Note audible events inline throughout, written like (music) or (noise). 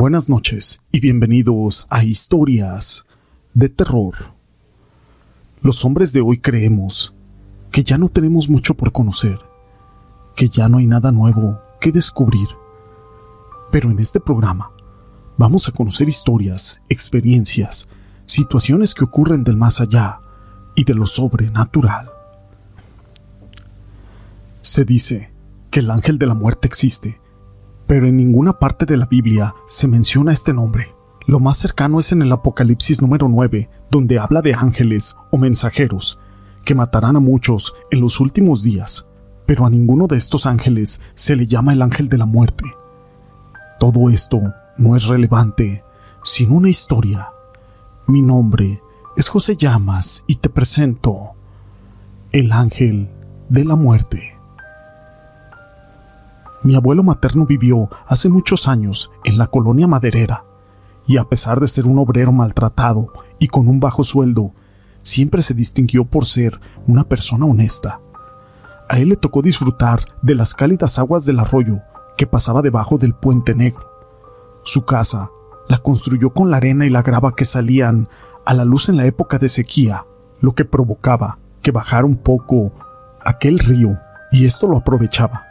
Buenas noches y bienvenidos a Historias de Terror. Los hombres de hoy creemos que ya no tenemos mucho por conocer, que ya no hay nada nuevo que descubrir. Pero en este programa vamos a conocer historias, experiencias, situaciones que ocurren del más allá y de lo sobrenatural. Se dice que el ángel de la muerte existe, pero en ninguna parte de la Biblia se menciona este nombre. Lo más cercano es en el Apocalipsis número 9, donde habla de ángeles o mensajeros que matarán a muchos en los últimos días, pero a ninguno de estos ángeles se le llama el ángel de la muerte. Todo esto no es relevante, sino una historia. Mi nombre es José Llamas y te presento el ángel de la muerte. Mi abuelo materno vivió hace muchos años en la colonia maderera, y a pesar de ser un obrero maltratado y con un bajo sueldo, siempre se distinguió por ser una persona honesta. A él le tocó disfrutar de las cálidas aguas del arroyo que pasaba debajo del puente negro. Su casa la construyó con la arena y la grava que salían a la luz en la época de sequía, lo que provocaba que bajara un poco aquel río, y esto lo aprovechaba.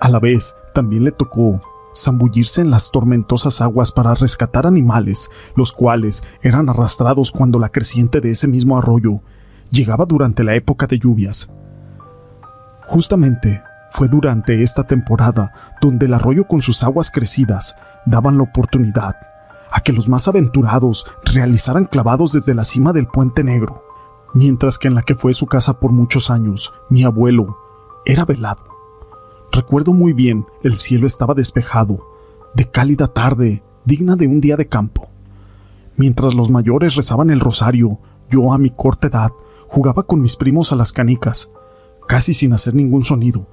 A la vez, también le tocó zambullirse en las tormentosas aguas para rescatar animales, los cuales eran arrastrados cuando la creciente de ese mismo arroyo llegaba durante la época de lluvias. Justamente fue durante esta temporada donde el arroyo con sus aguas crecidas daban la oportunidad a que los más aventurados realizaran clavados desde la cima del puente negro, mientras que en la que fue su casa por muchos años, mi abuelo era velado. Recuerdo muy bien, el cielo estaba despejado, de cálida tarde, digna de un día de campo. Mientras los mayores rezaban el rosario, yo a mi corta edad jugaba con mis primos a las canicas, casi sin hacer ningún sonido.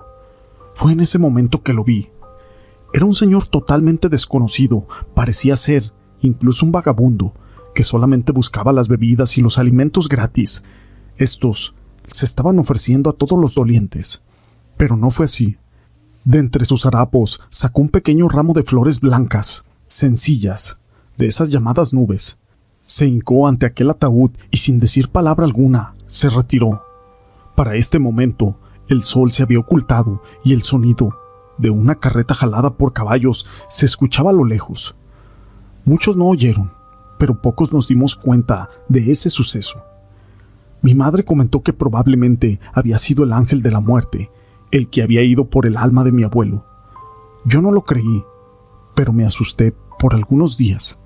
Fue en ese momento que lo vi. Era un señor totalmente desconocido, parecía ser incluso un vagabundo, que solamente buscaba las bebidas y los alimentos gratis. Estos se estaban ofreciendo a todos los dolientes. Pero no fue así. De entre sus harapos sacó un pequeño ramo de flores blancas, sencillas, de esas llamadas nubes. Se hincó ante aquel ataúd y sin decir palabra alguna, se retiró. Para este momento, el sol se había ocultado y el sonido de una carreta jalada por caballos se escuchaba a lo lejos. Muchos no oyeron, pero pocos nos dimos cuenta de ese suceso. Mi madre comentó que probablemente había sido el ángel de la muerte el que había ido por el alma de mi abuelo. Yo no lo creí, pero me asusté por algunos días.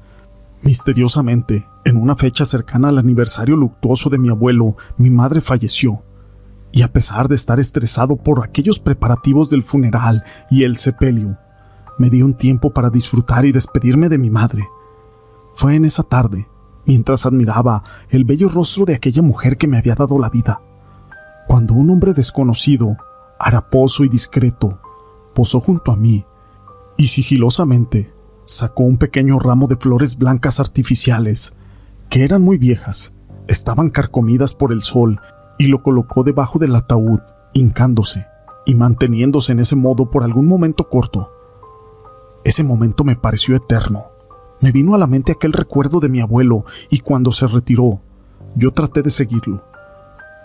Misteriosamente, en una fecha cercana al aniversario luctuoso de mi abuelo, mi madre falleció, y a pesar de estar estresado por aquellos preparativos del funeral y el sepelio, me di un tiempo para disfrutar y despedirme de mi madre. Fue en esa tarde, mientras admiraba el bello rostro de aquella mujer que me había dado la vida, cuando un hombre desconocido haraposo y discreto, posó junto a mí y sigilosamente sacó un pequeño ramo de flores blancas artificiales, que eran muy viejas, estaban carcomidas por el sol, y lo colocó debajo del ataúd, hincándose y manteniéndose en ese modo por algún momento corto. Ese momento me pareció eterno. Me vino a la mente aquel recuerdo de mi abuelo y cuando se retiró, yo traté de seguirlo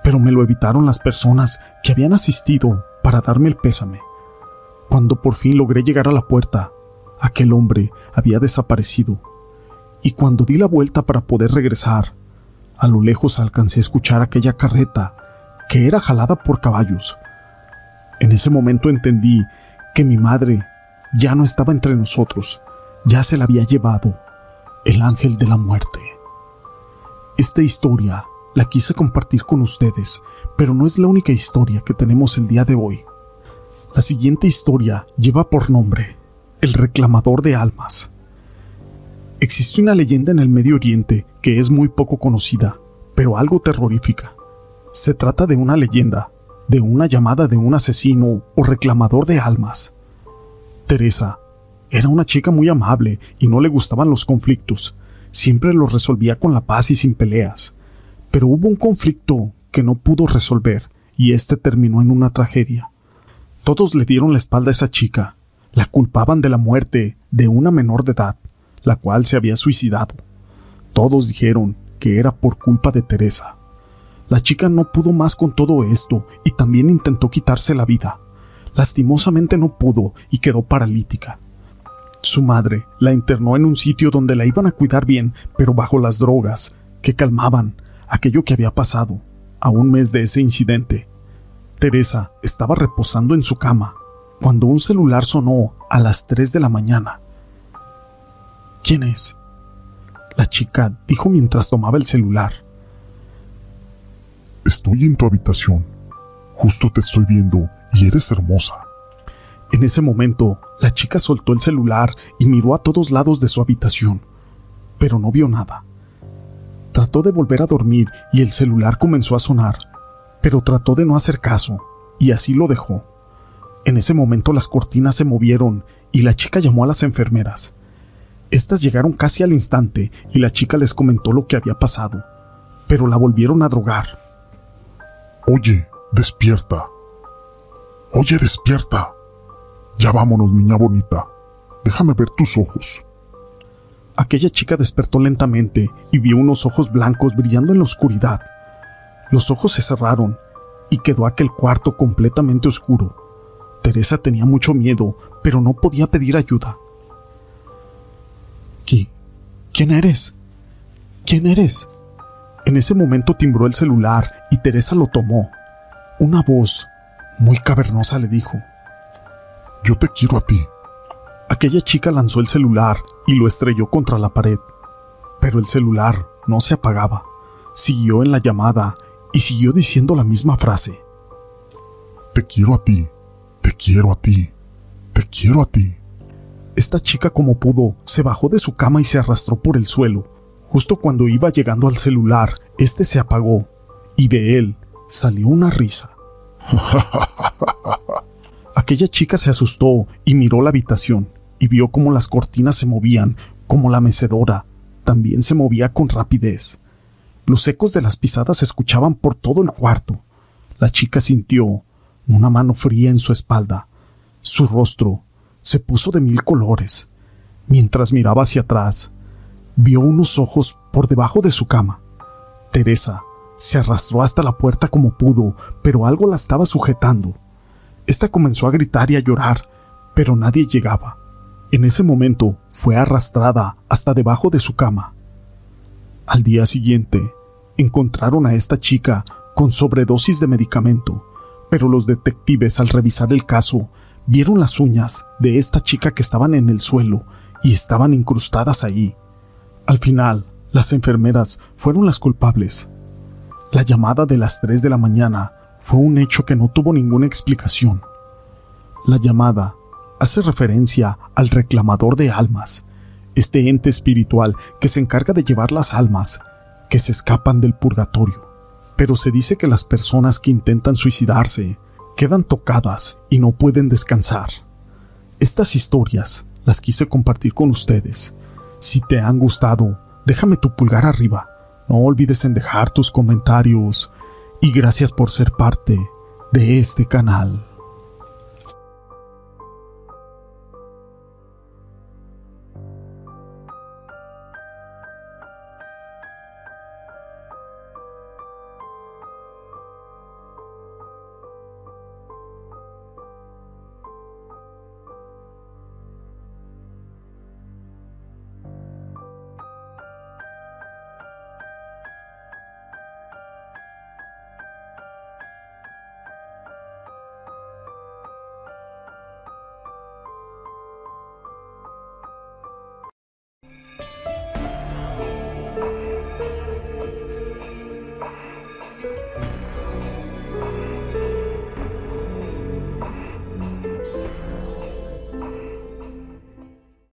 pero me lo evitaron las personas que habían asistido para darme el pésame. Cuando por fin logré llegar a la puerta, aquel hombre había desaparecido, y cuando di la vuelta para poder regresar, a lo lejos alcancé a escuchar aquella carreta que era jalada por caballos. En ese momento entendí que mi madre ya no estaba entre nosotros, ya se la había llevado el ángel de la muerte. Esta historia la quise compartir con ustedes, pero no es la única historia que tenemos el día de hoy. La siguiente historia lleva por nombre El reclamador de almas. Existe una leyenda en el Medio Oriente que es muy poco conocida, pero algo terrorífica. Se trata de una leyenda, de una llamada de un asesino o reclamador de almas. Teresa era una chica muy amable y no le gustaban los conflictos. Siempre los resolvía con la paz y sin peleas. Pero hubo un conflicto que no pudo resolver y este terminó en una tragedia. Todos le dieron la espalda a esa chica, la culpaban de la muerte de una menor de edad, la cual se había suicidado. Todos dijeron que era por culpa de Teresa. La chica no pudo más con todo esto y también intentó quitarse la vida. Lastimosamente no pudo y quedó paralítica. Su madre la internó en un sitio donde la iban a cuidar bien, pero bajo las drogas, que calmaban aquello que había pasado. A un mes de ese incidente, Teresa estaba reposando en su cama cuando un celular sonó a las 3 de la mañana. ¿Quién es? La chica dijo mientras tomaba el celular. Estoy en tu habitación. Justo te estoy viendo y eres hermosa. En ese momento, la chica soltó el celular y miró a todos lados de su habitación, pero no vio nada. Trató de volver a dormir y el celular comenzó a sonar, pero trató de no hacer caso, y así lo dejó. En ese momento las cortinas se movieron y la chica llamó a las enfermeras. Estas llegaron casi al instante y la chica les comentó lo que había pasado, pero la volvieron a drogar. Oye, despierta, Oye, despierta. Ya vámonos, niña bonita. Déjame ver tus ojos. Aquella chica despertó lentamente y vio unos ojos blancos brillando en la oscuridad. Los ojos se cerraron y quedó aquel cuarto completamente oscuro. Teresa tenía mucho miedo, pero no podía pedir ayuda. ¿Qué? ¿Quién eres? ¿Quién eres? En ese momento timbró el celular y Teresa lo tomó. Una voz muy cavernosa le dijo, Yo te quiero a ti. Aquella chica lanzó el celular y lo estrelló contra la pared, pero el celular no se apagaba. Siguió en la llamada y siguió diciendo la misma frase. Te quiero a ti, te quiero a ti, te quiero a ti. Esta chica como pudo se bajó de su cama y se arrastró por el suelo. Justo cuando iba llegando al celular, este se apagó y de él salió una risa. (laughs) Aquella chica se asustó y miró la habitación y vio cómo las cortinas se movían, como la mecedora también se movía con rapidez. Los ecos de las pisadas se escuchaban por todo el cuarto. La chica sintió una mano fría en su espalda. Su rostro se puso de mil colores. Mientras miraba hacia atrás, vio unos ojos por debajo de su cama. Teresa se arrastró hasta la puerta como pudo, pero algo la estaba sujetando. Esta comenzó a gritar y a llorar, pero nadie llegaba. En ese momento fue arrastrada hasta debajo de su cama. Al día siguiente, encontraron a esta chica con sobredosis de medicamento, pero los detectives al revisar el caso vieron las uñas de esta chica que estaban en el suelo y estaban incrustadas allí. Al final, las enfermeras fueron las culpables la llamada de las 3 de la mañana fue un hecho que no tuvo ninguna explicación. La llamada hace referencia al reclamador de almas, este ente espiritual que se encarga de llevar las almas que se escapan del purgatorio. Pero se dice que las personas que intentan suicidarse quedan tocadas y no pueden descansar. Estas historias las quise compartir con ustedes. Si te han gustado, déjame tu pulgar arriba no olvides en dejar tus comentarios y gracias por ser parte de este canal.